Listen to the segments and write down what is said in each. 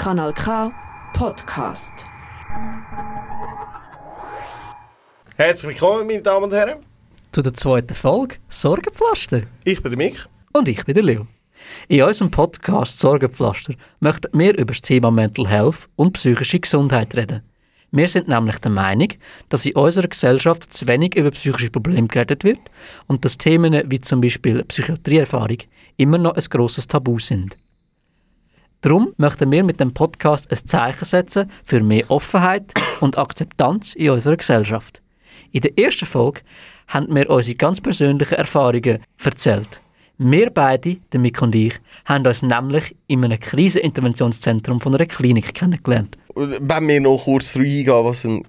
Kanal K Podcast. Herzlich willkommen, meine Damen und Herren. zu der zweiten Folge Sorgenpflaster. Ich bin der Mick. Und ich bin der Leo. In unserem Podcast Sorgenpflaster möchten wir über das Thema Mental Health und psychische Gesundheit reden. Wir sind nämlich der Meinung, dass in unserer Gesellschaft zu wenig über psychische Probleme geredet wird und dass Themen wie zum Beispiel Psychiatrieerfahrung immer noch ein grosses Tabu sind. Darum möchten wir mit dem Podcast ein Zeichen setzen für mehr Offenheit und Akzeptanz in unserer Gesellschaft. In der ersten Folge haben wir unsere ganz persönlichen Erfahrungen erzählt. Wir beide, der Mick und ich, haben uns nämlich in einem Kriseninterventionszentrum von einer Klinik kennengelernt. Wenn wir noch kurz darauf eingehen, was ein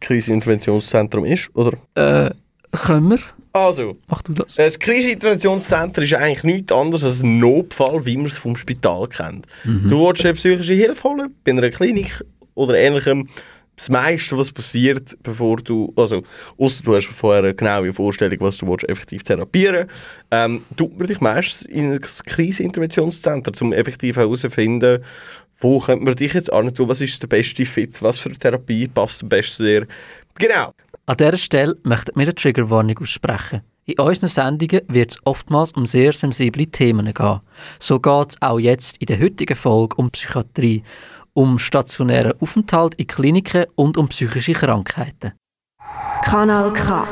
Kriseninterventionszentrum ist, oder? Äh, können wir? Also, Mach du das. das Kriseninterventionszentrum ist eigentlich nichts anderes als ein Notfall, wie man es vom Spital kennt. Du willst dir psychische Hilfe holen, bei einer Klinik oder ähnlichem. Das meiste, was passiert, bevor du, also, ausser du hast vorher eine genaue Vorstellung, was du willst, effektiv therapieren ähm, tut man dich meistens in ein Kriseninterventionszentrum, um effektiv herauszufinden, wo könnte man dich jetzt an tun, was ist der beste Fit, was für eine Therapie passt am besten zu dir. Genau. An dieser Stelle möchten wir eine Triggerwarnung aussprechen. In unseren Sendungen wird es oftmals um sehr sensible Themen gehen. So geht es auch jetzt in der heutigen Folge um Psychiatrie, um stationären Aufenthalt in Kliniken und um psychische Krankheiten. Kanal K.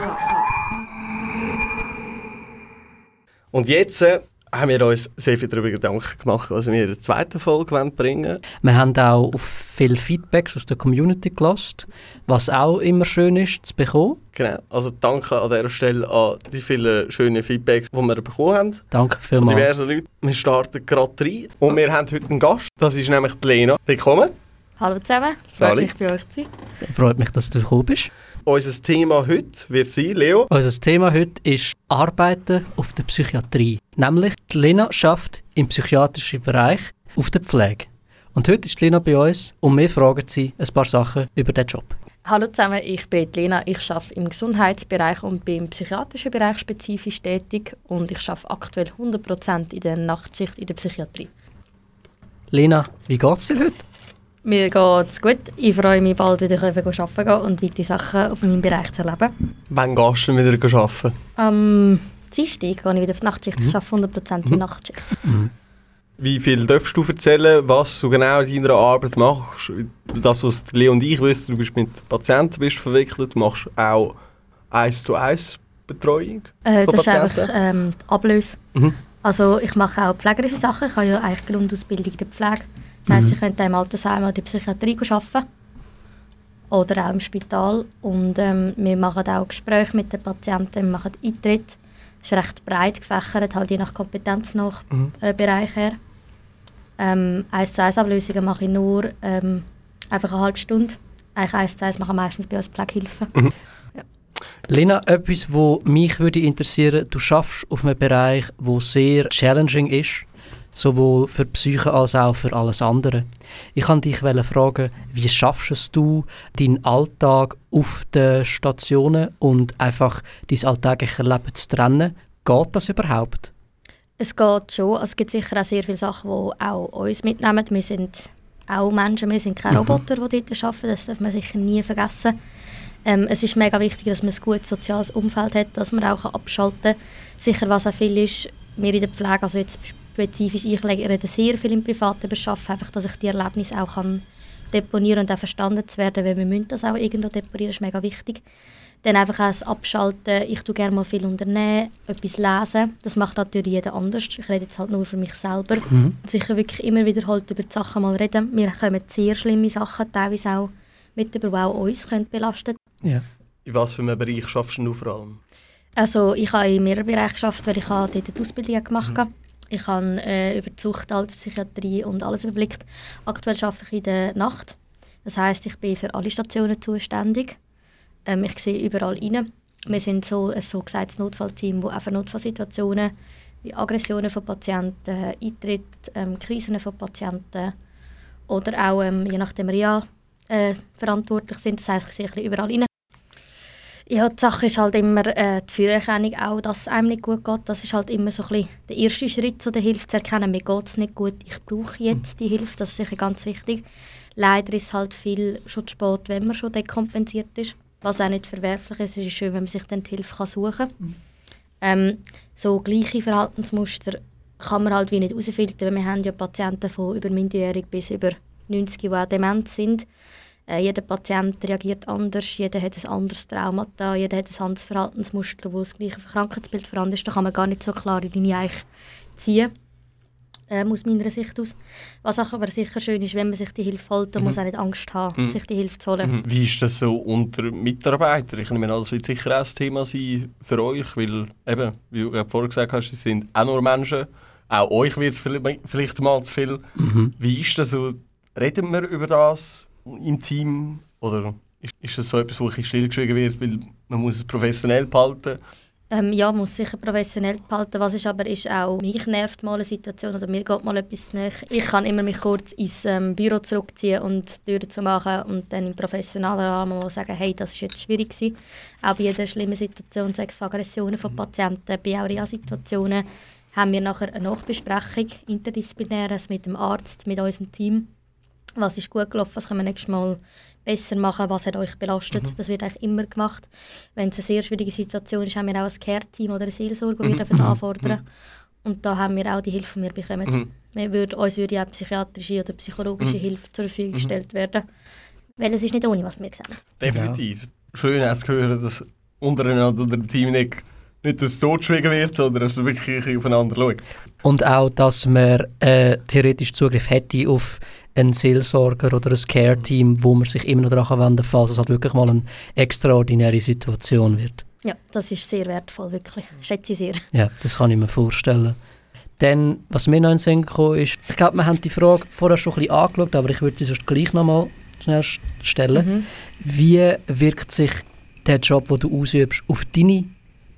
Und jetzt äh, haben wir uns sehr viel darüber Gedanken gemacht, was wir in der zweiten Folge wollen bringen Wir haben auch auf viele Feedbacks aus der Community gelost, was auch immer schön ist zu bekommen. Genau. Also danke an dieser Stelle an die vielen schönen Feedbacks, die wir bekommen haben. Danke Von vielmals. diversen Leuten. Wir starten gerade rein. Und wir haben heute einen Gast. Das ist nämlich die Lena. Willkommen. Hallo zusammen, Sali. freut mich bei euch zu sein. Freut mich, dass du gekommen bist. Unser Thema heute wird sein, Leo. Unser Thema heute ist Arbeiten auf der Psychiatrie. Nämlich, die Lena schafft im psychiatrischen Bereich auf der Pflege. Und heute ist die Lena bei uns und wir fragen sie ein paar Sachen über den Job. Hallo zusammen, ich bin Lena. Ich arbeite im Gesundheitsbereich und bin im psychiatrischen Bereich spezifisch tätig und ich arbeite aktuell 100% in der Nachtschicht in der Psychiatrie. Lena, wie geht's dir heute? Mir geht's gut. Ich freue mich bald wieder arbeiten gehen und weitere Sachen auf meinem Bereich zu erleben. Wann gehst du wieder arbeiten? Am Dienstag gehe ich wieder auf die Nachtschicht. Ich arbeite 100% in der Nachtschicht. Wie viel darfst du erzählen, was du genau in deiner Arbeit machst? Das, was Leo und ich wissen, du bist mit Patienten bist verwickelt, du machst auch eins zu eins Betreuung Äh, das ist einfach Patienten. ähm, die Ablöse. Mhm. Also ich mache auch pflegerische Sachen. Ich habe ja eigentlich Grundausbildung in der Pflege. Das heisst, ich könnte auch im Altersheim oder in der Psychiatrie arbeiten. Oder auch im Spital. Und ähm, wir machen auch Gespräche mit den Patienten, wir machen Eintritt. Das ist recht breit gefächert, halt je nach Kompetenz nach Mhm. äh, Bereich her. Ähm, 1 zu 1 Ablösungen mache ich nur ähm, einfach eine halbe Stunde. Eigentlich 1 zu 1 mache ich meistens bei uns Pflegehilfen. Lena, etwas, was mich würde interessieren, du schaffst auf einem Bereich, wo sehr challenging ist, sowohl für die Psyche als auch für alles andere. Ich kann dich fragen, wie schaffst du, deinen Alltag auf den Stationen und einfach dein alltägliche Leben zu trennen? Geht das überhaupt? Es geht schon. Also Es gibt sicher auch sehr viele Sachen, die auch uns mitnehmen. Wir sind auch Menschen, wir sind keine Roboter, die dort arbeiten. Das darf man sicher nie vergessen. Ähm, es ist mega wichtig, dass man ein gutes soziales Umfeld hat, dass man auch abschalten kann. Sicher, was auch viel ist, wir in der Pflege, also jetzt spezifisch ich rede sehr viel im Privaten über Arbeiten, einfach, dass ich die Erlebnisse auch kann deponieren und auch verstanden zu werden, weil wir müssen das auch irgendwo deponieren, ist mega wichtig. Dann einfach auch das Abschalten. Ich tue gerne mal viel unternehmen, etwas lesen. Das macht natürlich jeder anders. Ich rede jetzt halt nur für mich selber. Sicher wirklich immer wiederholt über die Sachen mal reden. Wir kommen sehr schlimme Sachen, teilweise auch mit über, die auch uns können belasten Ja. In was für einem Bereich schaffst du vor allem? Also ich habe in mehreren Bereichen gearbeitet, weil ich habe dort die Ausbildung gemacht habe. Ich habe äh, über die Sucht, Psychiatrie und alles überblickt. Aktuell arbeite ich in der Nacht. Das heißt, ich bin für alle Stationen zuständig. Ähm, ich sehe überall rein. Wir sind so ein so gesagtes Notfallteam, das einfach Notfallsituationen wie Aggressionen von Patienten, Eintritt, ähm, Krisen von Patienten oder auch, ähm, je nachdem, Reha äh, verantwortlich sind. Das heißt, ich sehe überall rein. Ja, die Sache ist halt immer äh, die Früherkennung auch, dass es einem nicht gut geht. Das ist halt immer so ein bisschen der erste Schritt zu der Hilfe, zu erkennen, mir geht es nicht gut, ich brauche jetzt die Hilfe. Das ist sicher ganz wichtig. Leider ist halt viel schon zu spät, wenn man schon dekompensiert ist. Was auch nicht verwerflich ist, es ist schön, wenn man sich dann die Hilfe kann suchen kann. Ähm, so gleiche Verhaltensmuster kann man halt wie nicht herausfiltern, weil wir haben ja Patienten von über minderjährig bis über 90, die auch dement sind. Äh, jeder Patient reagiert anders, jeder hat ein anderes Traumata, jeder hat ein anderes Verhaltensmuster, wo das gleiche Krankheitsbild vorhanden ist. Da kann man gar nicht so klare Linie eigentlich ziehen, äh, aus meiner Sicht aus. Was auch aber sicher schön ist, wenn man sich die Hilfe holt, dann Mhm. muss man auch nicht Angst haben, Mhm. sich die Hilfe zu holen. Mhm. Wie ist das so unter Mitarbeitern? Ich nehme an, das wird sicher auch ein Thema sein für euch, weil eben, wie du gerade vorher gesagt hast, es sind auch nur Menschen. Auch euch wird es vielleicht vielleicht mal zu viel. Wie ist das so? Reden wir über das im Team? Oder ist, ist das so etwas, wo ein stillgeschwiegen wird, weil man muss es professionell behalten Ähm, ja, muss sicher professionell behalten. Was ist aber ist auch, mich nervt mal eine Situation oder mir geht mal etwas nicht. Ich kann immer mich kurz ins ähm, Büro zurückziehen und die Tür zu machen und dann im professionellen Rahmen mal sagen, hey, das ist jetzt schwierig gewesen. Auch bei jeder schlimmen Situation, sechs von Aggressionen von Patienten, bei Aurea-Situationen haben wir nachher eine Nachbesprechung, interdisziplinäres mit dem Arzt, mit unserem Team. Was ist gut gelaufen, was können wir nächstes Mal besser machen, was hat euch belastet. Das wird eigentlich immer gemacht. Wenn es eine sehr schwierige Situation ist, haben wir auch ein Care-Team oder eine Seelsorge, die wir dürfen anfordern Und da haben wir auch die Hilfe, die wir bekommen. Mhm. Wir würden, uns würde auch psychiatrische oder psychologische Hilfe zur Verfügung gestellt werden. Weil es ist nicht ohne, was wir sehen. Definitiv. Schön zu hören, dass untereinander oder im Team nicht, nicht das totschwiegen wird, sondern dass man wirklich aufeinander schaut. Und auch, dass man äh, theoretisch Zugriff hätte auf einen Seelsorger oder ein Care-Team, wo man sich immer noch daran wenden kann, falls es halt wirklich mal eine extraordinäre Situation wird. Ja, das ist sehr wertvoll, wirklich. Schätze ich sehr. Ja, das kann ich mir vorstellen. Dann, was mir noch in den Sinn gekommen ist, ich glaube, wir haben die Frage vorher schon ein bisschen angeschaut, aber ich würde sie sonst gleich nochmal schnell st- stellen. Mhm. Wie wirkt sich der Job, den du ausübst, auf deine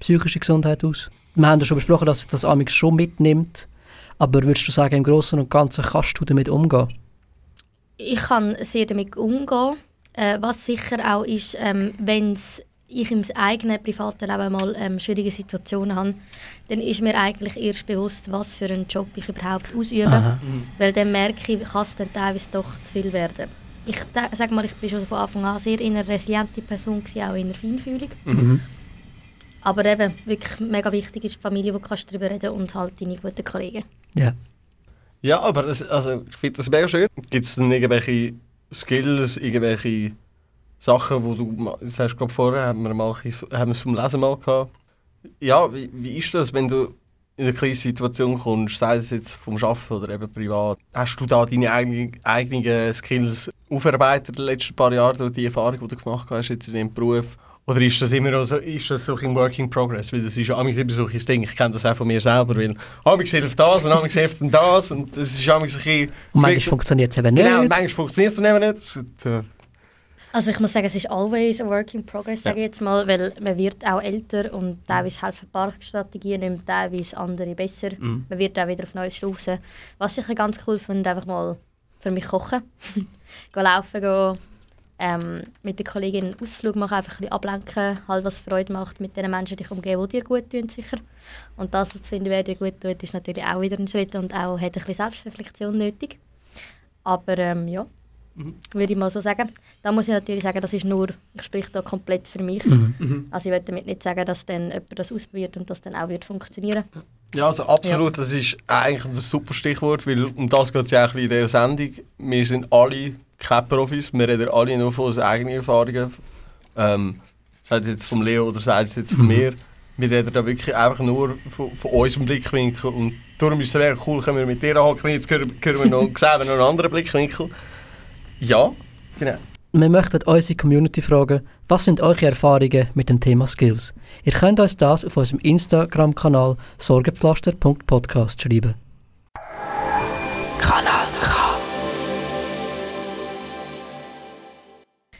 psychische Gesundheit aus? Wir haben ja schon besprochen, dass es das Amix schon mitnimmt, aber würdest du sagen, im Großen und Ganzen kannst du damit umgehen? Ich kann sehr damit umgehen. Äh, was sicher auch ist, ähm, wenn ich im eigenen privaten Leben mal ähm, schwierige Situationen habe, dann ist mir eigentlich erst bewusst, was für einen Job ich überhaupt ausübe. Aha. Weil dann merke ich, kann es dann teilweise doch zu viel werden. Ich sage mal, ich bin schon von Anfang an sehr eine resiliente Person, gewesen, auch in der Feinfühlung. Mhm. Aber eben, wirklich mega wichtig ist die Familie, wo du kannst darüber reden und halt deine guten Kollegen. Ja. Ja, aber das, also, ich finde das mega schön. Gibt es denn irgendwelche Skills, irgendwelche Sachen, wo du, das hast du glaube vorher, haben wir, mal, haben wir es vom Lesen mal gehabt. Ja, wie, wie ist das, wenn du in eine Krisensituation kommst, sei es jetzt vom Arbeiten oder eben privat? Hast du da deine eigenen, eigenen Skills aufarbeitet in den letzten paar Jahren durch die Erfahrung, die du gemacht hast jetzt in deinem Beruf? Oder ist das immer so, ist das so ein Work in Progress? Weil das ist amigs immer so ein Ding, ich kenne das auch von mir selber, weil amigs hilft das und amigs hilft das und das ist amigs ein bisschen... Und manchmal funktioniert es eben nicht. Genau, manchmal funktioniert es dann eben nicht. Äh, Also ich muss sagen, es ist always a work in progress, sage ich jetzt mal, weil man wird auch älter und teilweise helfen Parkstrategien mehr, teilweise andere besser. Mhm. Man wird auch wieder auf neue Stufen. Was ich ganz cool finde, einfach mal für mich kochen, gehen laufen, gehen, ähm, mit den Kolleginnen einen Ausflug machen, einfach ein bisschen ablenken, halt was Freude macht mit den Menschen, die dich umgeben, die dir gut tun, sicher. Und das, was zu finden, wer dir gut tut, ist natürlich auch wieder ein Schritt und auch hat ein bisschen Selbstreflexion nötig. Aber ähm, ja, würde ich mal so sagen. Da muss ich natürlich sagen, das ist nur, ich spreche da komplett für mich. Mhm. Also ich will damit nicht sagen, dass dann jemand das ausprobiert und das dann auch wird funktionieren. Ja, also absolut, das ist eigentlich ein super Stichwort, weil um das geht es ja auch in dieser Sendung. Wir sind alle keine Profis, wir reden alle nur von unseren eigenen Erfahrungen. Ähm, sei es jetzt vom Leo oder sei es jetzt von mir. Wir reden da wirklich einfach nur von, von unserem Blickwinkel und darum ist es mega cool, können wir mit dir anhocken. Jetzt hören, hören wir noch, sehen wir noch einen anderen Blickwinkel. Ja, genau. Wir möchten unsere Community fragen, was sind eure Erfahrungen mit dem Thema Skills? Ihr könnt uns das auf unserem Instagram-Kanal sorgepflaster.podcast schreiben. Kanal K.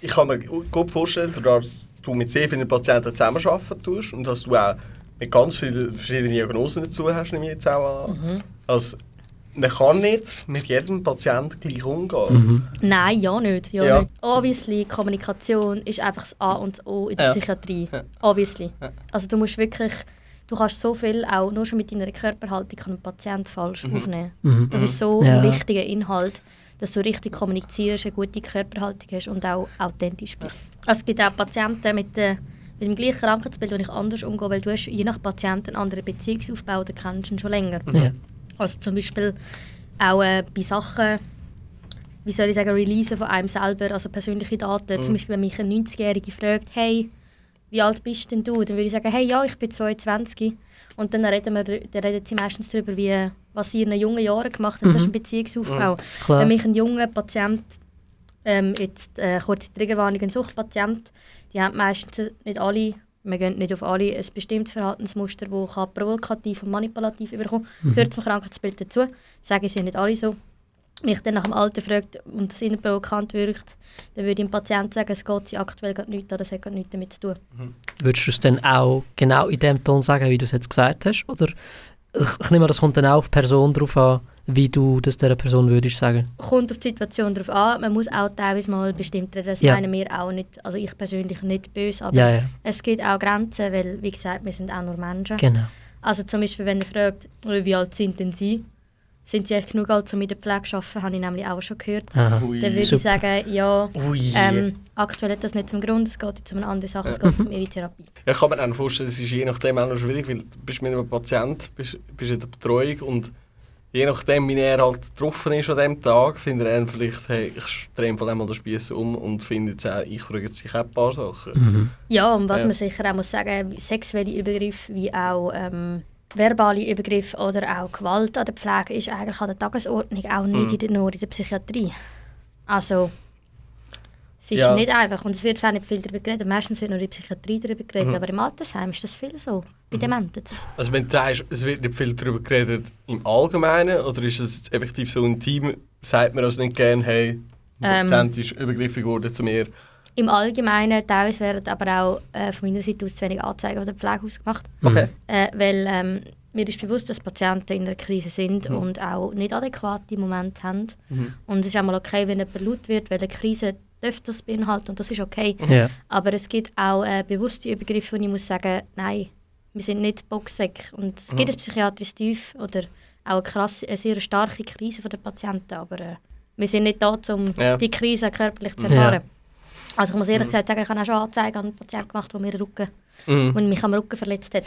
Ich kann mir gut vorstellen, dass du mit sehr vielen Patienten zusammenarbeiten tust und dass du auch mit ganz vielen verschiedenen Diagnosen dazu hast, nehme ich jetzt auch an. Als man kann nicht mit jedem Patienten gleich umgehen. Mhm. Nein, ja nicht. Ja Ja. nicht. Obviously, Kommunikation ist einfach das A und das O in der Ja. Psychiatrie. Ja. Obviously. Ja. Also du musst wirklich, du kannst so viel, auch nur schon mit deiner Körperhaltung kann ein Patient falsch aufnehmen. Mhm. Das ist so Ja. ein wichtiger Inhalt, dass du richtig kommunizierst, eine gute Körperhaltung hast und auch authentisch bist. Also es gibt auch Patienten mit, der, mit dem gleichen Krankheitsbild, wo ich anders umgehe, weil du hast je nach Patient einen anderen Beziehungsaufbau, den kennst du ihn schon länger. Ja. Also zum Beispiel auch äh, bei Sachen, wie soll ich sagen, Releasen von einem selber, also persönliche Daten. Zum Beispiel, wenn mich eine 90-Jährige fragt, hey, wie alt bist denn du? Dann würde ich sagen, hey, ja, ich bin 22. Und dann reden, wir, dann reden sie meistens darüber, wie, was sie in jungen Jahren gemacht haben. Das ist ein Beziehungsaufbau. Klar. Wenn mich ein junger Patient, ähm, jetzt äh, kurze Triggerwarnung, ein Suchtpatient, die haben meistens nicht alle, wir gehen nicht auf alle, ein bestimmtes Verhaltensmuster, das kann provokativ und manipulativ überkommen gehört zum Krankheitsbild dazu. Sagen sie nicht alle so. Mich dann nach dem Alter fragt und das inner provokant wirkt, dann würde ich dem Patienten sagen, es geht sie aktuell gerade nichts an, das hat gerade nichts damit zu tun. Würdest du es dann auch genau in dem Ton sagen, wie du es jetzt gesagt hast? Oder ich ich nehme das kommt dann auch auf die Person drauf an, wie du das dieser Person würdest sagen? Kommt auf die Situation drauf an, man muss auch teilweise mal bestimmt reden, das Ja. meinen wir auch nicht, also ich persönlich nicht böse, aber Ja, ja, es gibt auch Grenzen, weil, wie gesagt, wir sind auch nur Menschen. genau. Also zum Beispiel, wenn ihr fragt, wie alt sind denn sie? Sind sie echt genug alt, um in der Pflege zu arbeiten? Habe ich nämlich auch schon gehört. Aha. Ui. Dann würde ich sagen, ja, ähm, aktuell hat das nicht zum Grund, es geht jetzt um eine andere Sache, es geht um ihre Therapie. Ja, kann man dann vorstellen, es ist je nachdem auch noch schwierig, weil du bist mit einem Patient, bist, bist in der Betreuung und je nachdem, wie er halt getroffen ist an dem Tag, findet er vielleicht, hey, ich drehe einfach einmal den Spieß um und finde jetzt auch, ich frage sich auch ein paar Sachen. Mhm. Ja, und was Ja. man sicher auch muss sagen, sexuelle Übergriffe wie auch ähm, verbale Übergriffe oder auch Gewalt an der Pflege ist eigentlich an der Tagesordnung auch nicht Mhm. in der, nur in der Psychiatrie. Also es ist Ja. nicht einfach und es wird auch nicht viel darüber geredet. Meistens wird nur in der Psychiatrie darüber geredet, Mhm. aber im Altersheim ist das viel so. Bei Dementen. Also wenn du sagst, es wird nicht viel darüber geredet im Allgemeinen oder ist es effektiv so ein Team, sagt man also nicht gerne, hey, der Ähm. Patient ist übergriffig geworden zu mir. Im Allgemeinen, teilweise werden aber auch äh, von meiner Seite aus zu wenig Anzeigen an der Pflegehaus gemacht. Okay. Äh, weil ähm, mir ist bewusst, dass Patienten in einer Krise sind Mhm. und auch nicht adäquate Momente haben. Mhm. Und es ist auch mal okay, wenn jemand laut wird, weil eine Krise darf das beinhalten und das ist okay. Ja. Aber es gibt auch äh, bewusste Übergriffe, wo ich muss sagen, nein, wir sind nicht Boxsäcke. Und es Mhm. gibt ein psychiatrisches Tief oder auch eine, krasse, eine sehr starke Krise der Patienten, aber äh, wir sind nicht da, um Ja. die Krise körperlich zu Ja. erfahren. Also ich muss ehrlich gesagt sagen, ich habe auch schon Anzeigen an einen Patienten gemacht, der mir den Rücken, Mhm. der mich am Rücken verletzt hat.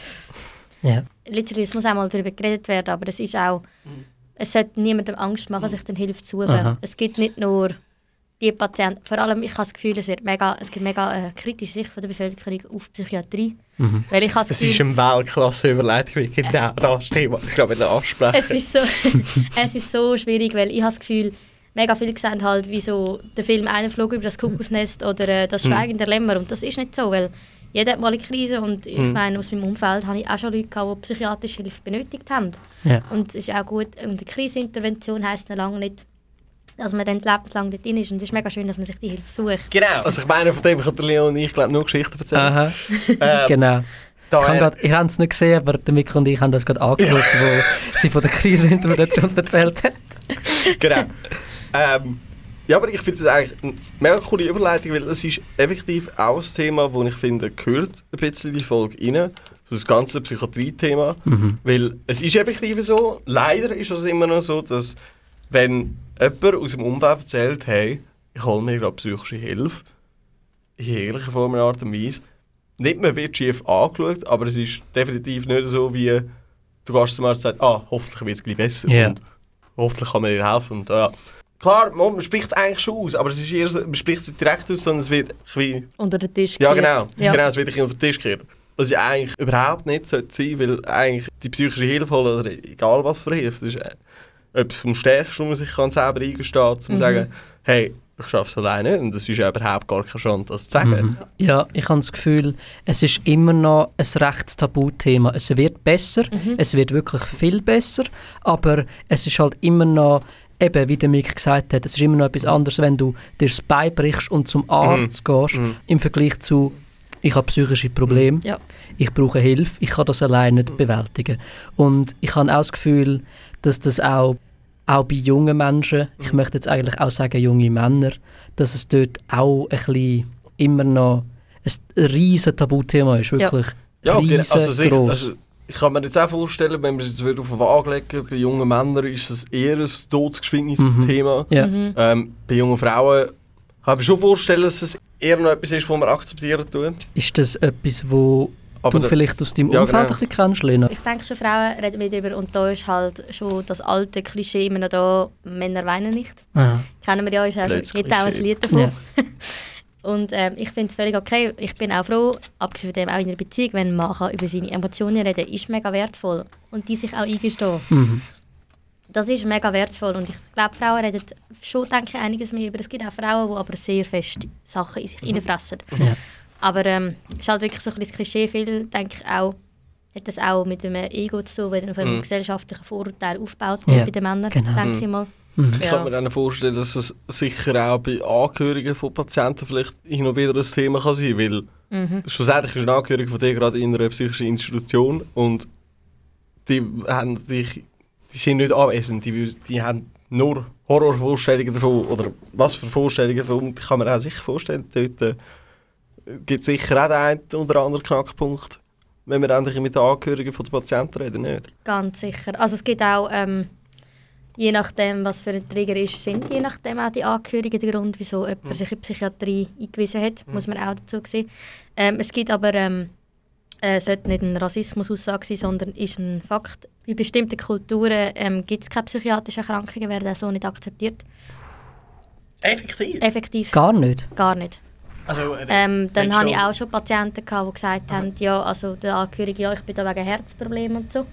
Ja. Es muss auch mal darüber geredet werden, aber es ist auch, es sollte niemandem Angst machen, sich dann Hilfe zu suchen. Aha. Es gibt nicht nur die Patienten, vor allem ich habe das Gefühl, es, wird mega, es gibt mega äh, kritische Sicht von der Bevölkerung auf Psychiatrie. Mhm. Weil ich habe das Es ist Gefühl, eine Weltklasse-Überleitung, wie genau das Thema ich glaube wieder ansprechen. es ist, so, es ist so schwierig, weil ich habe das Gefühl, mega viele sehen halt, wie so der Film «Einer flog über das Kuckucksnest» oder äh, «Das Schweigen der Lämmer» und das ist nicht so, weil jeder hat mal eine Krise und ich Mhm. meine, aus meinem Umfeld habe ich auch schon Leute gehabt, die psychiatrische Hilfe benötigt haben. Ja. Und es ist auch gut, und eine Krisenintervention heisst noch lange nicht, dass man dann lebenslang dort drin ist und es ist mega schön, dass man sich die Hilfe sucht. Genau. Also ich meine, von dem kann der Leon und ich glaube nur Geschichten erzählen. Aha, Ähm, genau. Ich habe es nicht gesehen, aber der Mikro und ich haben das gerade angeschaut, wo sie von der Krisenintervention erzählt hat. genau. Ähm, ja, aber ich finde es eigentlich eine mega coole Überleitung, weil es ist effektiv auch ein Thema, wo ich finde, gehört ein bisschen in die Folge rein. Das ganze Psychiatrie-Thema. Mhm. Weil es ist effektiv so, leider ist es immer noch so, dass wenn jemand aus dem Umfeld erzählt, hey, ich hole mir gerade psychische Hilfe, in jeglicher Form und Art und Weise, nicht mehr wird schief angeschaut, aber es ist definitiv nicht so, wie du gehst zum Arzt und sagst, ah, hoffentlich wird es gleich besser Ja. und hoffentlich kann man dir helfen. Und, ja. Klar, man spricht es eigentlich schon aus, aber es ist eher so, man spricht es nicht direkt aus, sondern es wird wie Unter den Tisch ja, genau. genau. Es wird ein bisschen auf den Tisch gekehrt. Was ja eigentlich überhaupt nicht sollte sein, weil eigentlich die psychische Hilfe oder egal was für Hilfe, das ist äh, etwas vom Stärksten, wo man sich kann selber eingestehen kann, um zu Mhm. sagen, hey, ich schaffe es alleine und das ist ja überhaupt gar keine Chance, das zu sagen. Mhm. Ja, ich habe das Gefühl, es ist immer noch ein recht Tabuthema. Es wird besser, es wird wirklich viel besser, aber es ist halt immer noch, eben wie der Mick gesagt hat, es ist immer noch etwas anderes, wenn du dir das Bein brichst und zum Arzt gehst, Mhm. im Vergleich zu, ich habe psychische Probleme, Ja. ich brauche Hilfe, ich kann das allein nicht bewältigen. Und ich habe auch das Gefühl, dass das auch auch bei jungen Menschen, ich Mhm. möchte jetzt eigentlich auch sagen junge Männer, dass es dort auch ein bisschen immer noch ein riesen Tabuthema ist, wirklich Ja, okay, also, sicher, riesengroß. also ich kann mir jetzt auch vorstellen, wenn wir es jetzt wieder auf eine Waage legen, bei jungen Männern ist es eher ein todesgeschwindenes Mhm. Thema. ja. Mhm. Ähm, bei jungen Frauen kann ich mir schon vorstellen, dass es eher noch etwas ist, was wir akzeptieren tun. Ist das etwas, wo Aber du vielleicht aus deinem Ja, Umfeld genau. ein bisschen kennst, Lena? Ich denke schon, Frauen reden mit über und da ist halt schon das alte Klischee immer noch da, Männer weinen nicht. Ah. Kennen wir ja, ist auch gibt auch ein. Lied davon. Ja. Und ähm, ich finde es völlig okay. Ich bin auch froh, abgesehen von dem auch in einer Beziehung, wenn Mann kann über seine Emotionen reden ist mega wertvoll. Und die sich auch eingestehen. Mhm. Das ist mega wertvoll. Und ich glaube, Frauen reden schon, denke ich, einiges mehr über. Es gibt auch Frauen, die aber sehr fest Sachen in sich reinfressen. Ja. Aber ähm, es ist halt wirklich so ein bisschen das Klischee. Viel, denke ich, auch, hat das auch mit dem Ego zu tun, wenn auf einem Mhm. gesellschaftlichen Vorurteil aufgebaut Ja, wird bei den Männern, genau. denke ich mal. Mhm. Ich Ja. kann mir dann vorstellen, dass es sicher auch bei Angehörigen von Patienten vielleicht hin und wieder ein Thema kann sein weil Mhm. schlussendlich ist ein Angehöriger von dir gerade in einer psychischen Institution und die, haben dich, die sind nicht anwesend, die, die haben nur Horrorvorstellungen davon oder was für Vorstellungen davon, ich kann mir auch sicher vorstellen, dort äh, gibt es sicher auch den einen oder anderen Knackpunkt, wenn wir endlich mit den Angehörigen von den Patienten reden, nicht? Ganz sicher. Also es gibt auch, ähm, je nachdem, was für ein Trigger ist, sind je nachdem auch die Angehörigen der Grund, wieso jemand sich in die Psychiatrie eingewiesen hat, muss man auch dazu sehen. Ähm, es gibt aber, ähm, äh, es sollte nicht eine Rassismus-Aussage sein, sondern ist ein Fakt. In bestimmten Kulturen ähm, gibt es keine psychiatrischen Erkrankungen, werden auch so nicht akzeptiert. Effektiv? Effektiv Gar nicht. gar nicht. Also, äh, Ähm, dann hatte ich auch schon Patienten, gehabt, die gesagt haben, ja, also der Angehörige, ja, ich bin da wegen Herzproblemen und so.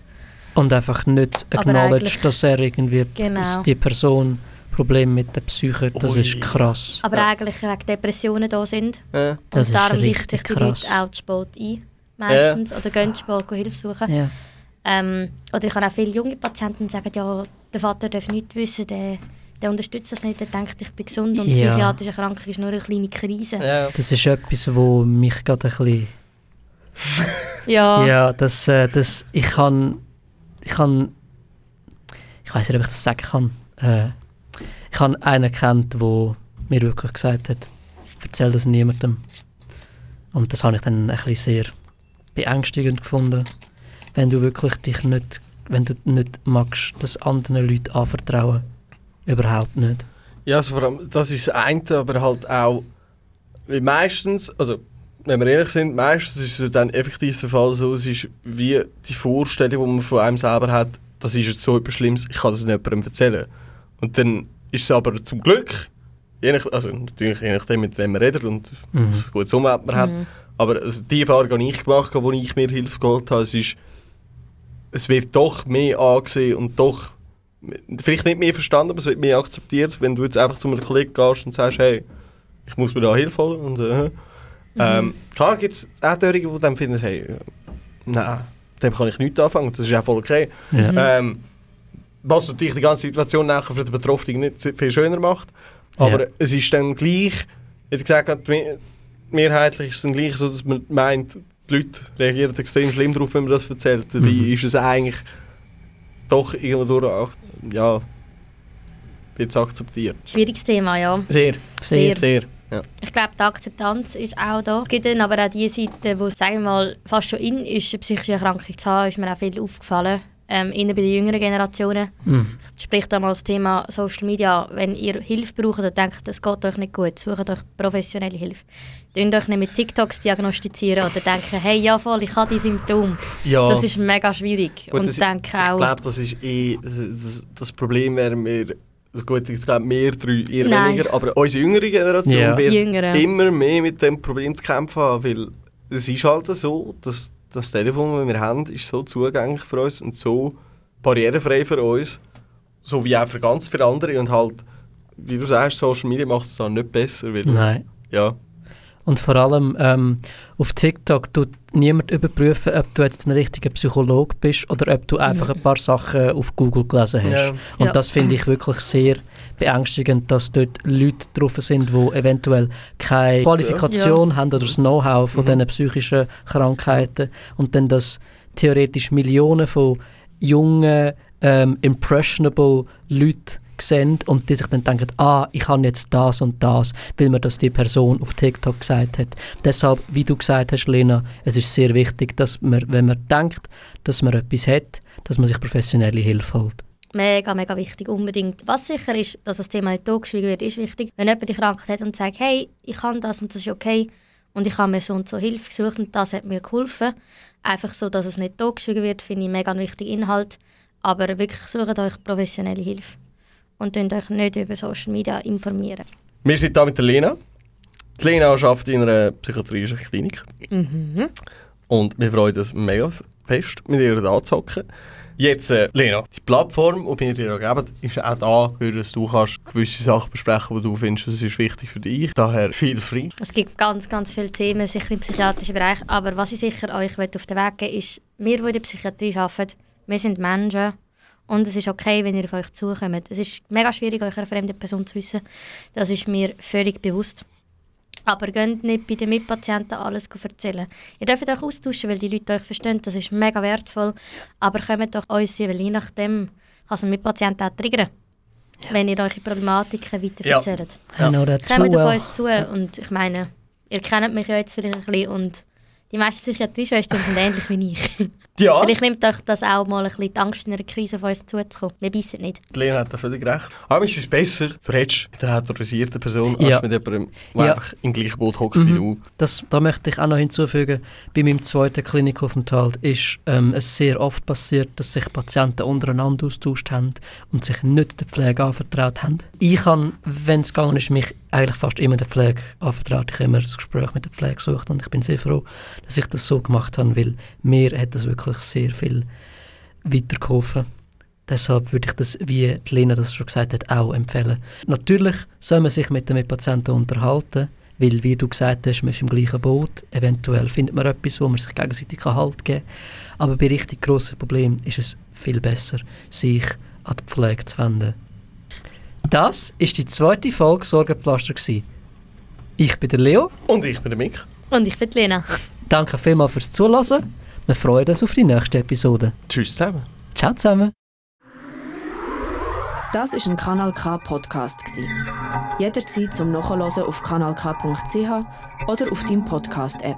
Und einfach nicht Aber acknowledge, eigentlich- dass er irgendwie, Genau. dass die Person Probleme mit der Psyche, das Ui. ist krass. Aber Ja. eigentlich wegen Depressionen da sind. äh, Das und ist darum richten richtig sich die krass. Leute auch zu spät ein, meistens. Oder gehen zu spät Hilfe suchen. Ja. Ähm, oder ich habe auch viele junge Patienten, die sagen, ja, der Vater darf nichts wissen, der, der unterstützt das nicht, der denkt, ich bin gesund und Ja. psychiatrische Erkrankung ist nur eine kleine Krise. ja. Das ist etwas, wo mich gerade ein bisschen... Ja, Ja, das, äh, das, ich kann, ich kann, ich weiß nicht, ob ich das sagen kann. Äh, ich habe einen kennt, der mir wirklich gesagt hat, erzähl das niemandem. Und das habe ich dann ein bisschen sehr beängstigend gefunden, wenn du wirklich dich nicht, wenn du nicht magst, das anderen Leuten anvertrauen. Überhaupt nicht. Ja, also vor allem, das ist das eine, aber halt auch, weil meistens, also wenn wir ehrlich sind, meistens ist es dann effektiv der Fall so, es ist wie die Vorstellung, die man von einem selber hat, das ist jetzt so etwas Schlimmes, ich kann das niemandem erzählen. Und dann ist es aber zum Glück, je nach, also natürlich je nachdem, mit wem man redet und Mhm. was gutes Umwelt man hat, aber also die Erfahrung habe ich gemacht, wo ich mir Hilfe geholt habe, es ist, es wird doch mehr angesehen und doch vielleicht nicht mehr verstanden, aber es wird mehr akzeptiert, wenn du jetzt einfach zu einem Kollegen gehst und sagst, hey, ich muss mir da Hilfe holen. Und, äh, ähm, klar gibt es auch Dörrige, die dann finden, hey, nein, dem kann ich nichts anfangen, das ist auch voll okay. Ja. Ähm, was natürlich die ganze Situation nachher für den Betroffenen nicht viel schöner macht. Aber Ja. es ist dann gleich, ich gesagt mehrheitlich ist es dann gleich so, dass man meint, die Leute reagieren extrem schlimm darauf, wenn man das erzählt. Dabei Mhm. ist es eigentlich doch irgendwo auch, ja, wird es akzeptiert. schwieriges Thema, ja. Sehr, Sehr. sehr. Ja. Ich glaube, die Akzeptanz ist auch da. Es gibt dann aber auch die Seite, wo, sagen wir mal, fast schon in ist, eine psychische Erkrankung zu haben, ist mir auch viel aufgefallen. Ähm, innen bei den jüngeren Generationen. Mhm. Sprich da mal das Thema Social Media. Wenn ihr Hilfe braucht und denkt, es geht euch nicht gut, sucht euch professionelle Hilfe. Tönt euch nicht mit TikToks diagnostizieren oder denken, hey, ja voll, ich habe die Symptome. ja. Das ist mega schwierig. Gut, und das- denke Ich auch, glaube, das ist eh, das, das, Problem wäre mir, also gut, ich glaube, wir drei eher Nein. weniger, aber unsere jüngere Generation Ja. wird Die Jüngeren. immer mehr mit dem Problem zu kämpfen haben, weil es ist halt so, dass das Telefon, das wir haben, ist so zugänglich für uns und so barrierefrei für uns, so wie auch für ganz viele andere und halt, wie du sagst, Social Media macht es dann nicht besser, weil, Nein. ja, Und vor allem ähm, auf TikTok tut niemand überprüfen, ob du jetzt ein richtiger Psychologe bist oder ob du einfach ein paar Sachen auf Google gelesen hast. Ja. Und Ja. das finde ich wirklich sehr beängstigend, dass dort Leute drauf sind, die eventuell keine Qualifikation haben oder das Know-how von Mhm. diesen psychischen Krankheiten und dann das theoretisch Millionen von jungen ähm, impressionable Leute sehen und die sich dann denken, ah, ich habe jetzt das und das, weil mir das die Person auf TikTok gesagt hat. Deshalb, wie du gesagt hast, Lena, es ist sehr wichtig, dass man, wenn man denkt, dass man etwas hat, dass man sich professionelle Hilfe holt. Mega, mega wichtig, unbedingt. Was sicher ist, dass das Thema nicht totgeschwiegen wird, ist wichtig. Wenn jemand die Krankheit hat und sagt, hey, ich kann das und das ist okay und ich habe mir so und so Hilfe gesucht und das hat mir geholfen, einfach so, dass es nicht totgeschwiegen wird, finde ich mega einen wichtigen Inhalt. Aber wirklich sucht euch professionelle Hilfe und könnt euch nicht über Social Media informieren. Wir sind hier mit der Lena. Die Lena arbeitet in einer psychiatrischen Klinik. Und wir freuen uns mega fest, mit ihr da zu hocken. Jetzt, äh, Lena, die Plattform, die wir dir geben, ist auch da, für dass du kannst gewisse Sachen besprechen die du findest, das ist wichtig für dich. Daher viel frei. Es gibt ganz, ganz viele Themen, sicher im psychiatrischen Bereich. Aber was ich sicher euch auf den Weg geben ist, wir, die in der Psychiatrie arbeiten, wir sind Menschen. Und es ist okay, wenn ihr auf euch zukommt. Es ist mega schwierig, euch eine fremde Person zu wissen. Das ist mir völlig bewusst. Aber geht nicht bei den Mitpatienten alles erzählen. Ihr dürft euch austauschen, weil die Leute euch verstehen. Das ist mega wertvoll. Aber kommt doch uns, weil je nachdem kann es einen Mitpatienten auch triggern. Wenn ihr eure Problematiken weiter Ja. erzählt. That too Kommt auf uns zu und ich meine, ihr kennt mich ja jetzt vielleicht ein bisschen und die meisten Psychiatrieschwestern sind ähnlich wie ich. Ja, Vielleicht nimmt euch das auch mal ein bisschen die Angst, in einer Krise auf uns zuzukommen. Wir beißen nicht. die Lena hat da völlig recht. Aber ist es besser, du redest mit einer autorisierten Person, Ja. als mit jemandem, der Ja. einfach im gleichen Boot hockt wie du. Das, da möchte ich auch noch hinzufügen, bei meinem zweiten Klinikaufenthalt ist ähm, es sehr oft passiert, dass sich Patienten untereinander austauscht haben und sich nicht der Pflege anvertraut haben. Ich habe, wenn es gegangen ist, mich eigentlich fast immer der Pflege anvertraut. Ich habe immer das Gespräch mit der Pflege gesucht und ich bin sehr froh, dass ich das so gemacht habe, weil mir hat das wirklich sehr viel weitergeholfen. Deshalb würde ich das, wie die Lena das schon gesagt hat, auch empfehlen. Natürlich soll man sich mit den Patienten unterhalten, weil, wie du gesagt hast, man ist im gleichen Boot. Eventuell findet man etwas, wo man sich gegenseitig Halt geben kann. Aber bei richtig grossen Problemen ist es viel besser, sich an die Pflege zu wenden. Das ist die zweite Folge Sorgenpflaster. gewesen. Ich bin der Leo. Und ich bin der Mick. Und ich bin die Lena. Danke vielmals fürs Zuhören. Wir freuen uns auf die nächste Episode. Tschüss zusammen. Ciao zusammen. Das ist ein Kanal K Podcast gsi. Jederzeit zum Nachhören auf kanalk.ch oder auf deinem Podcast App.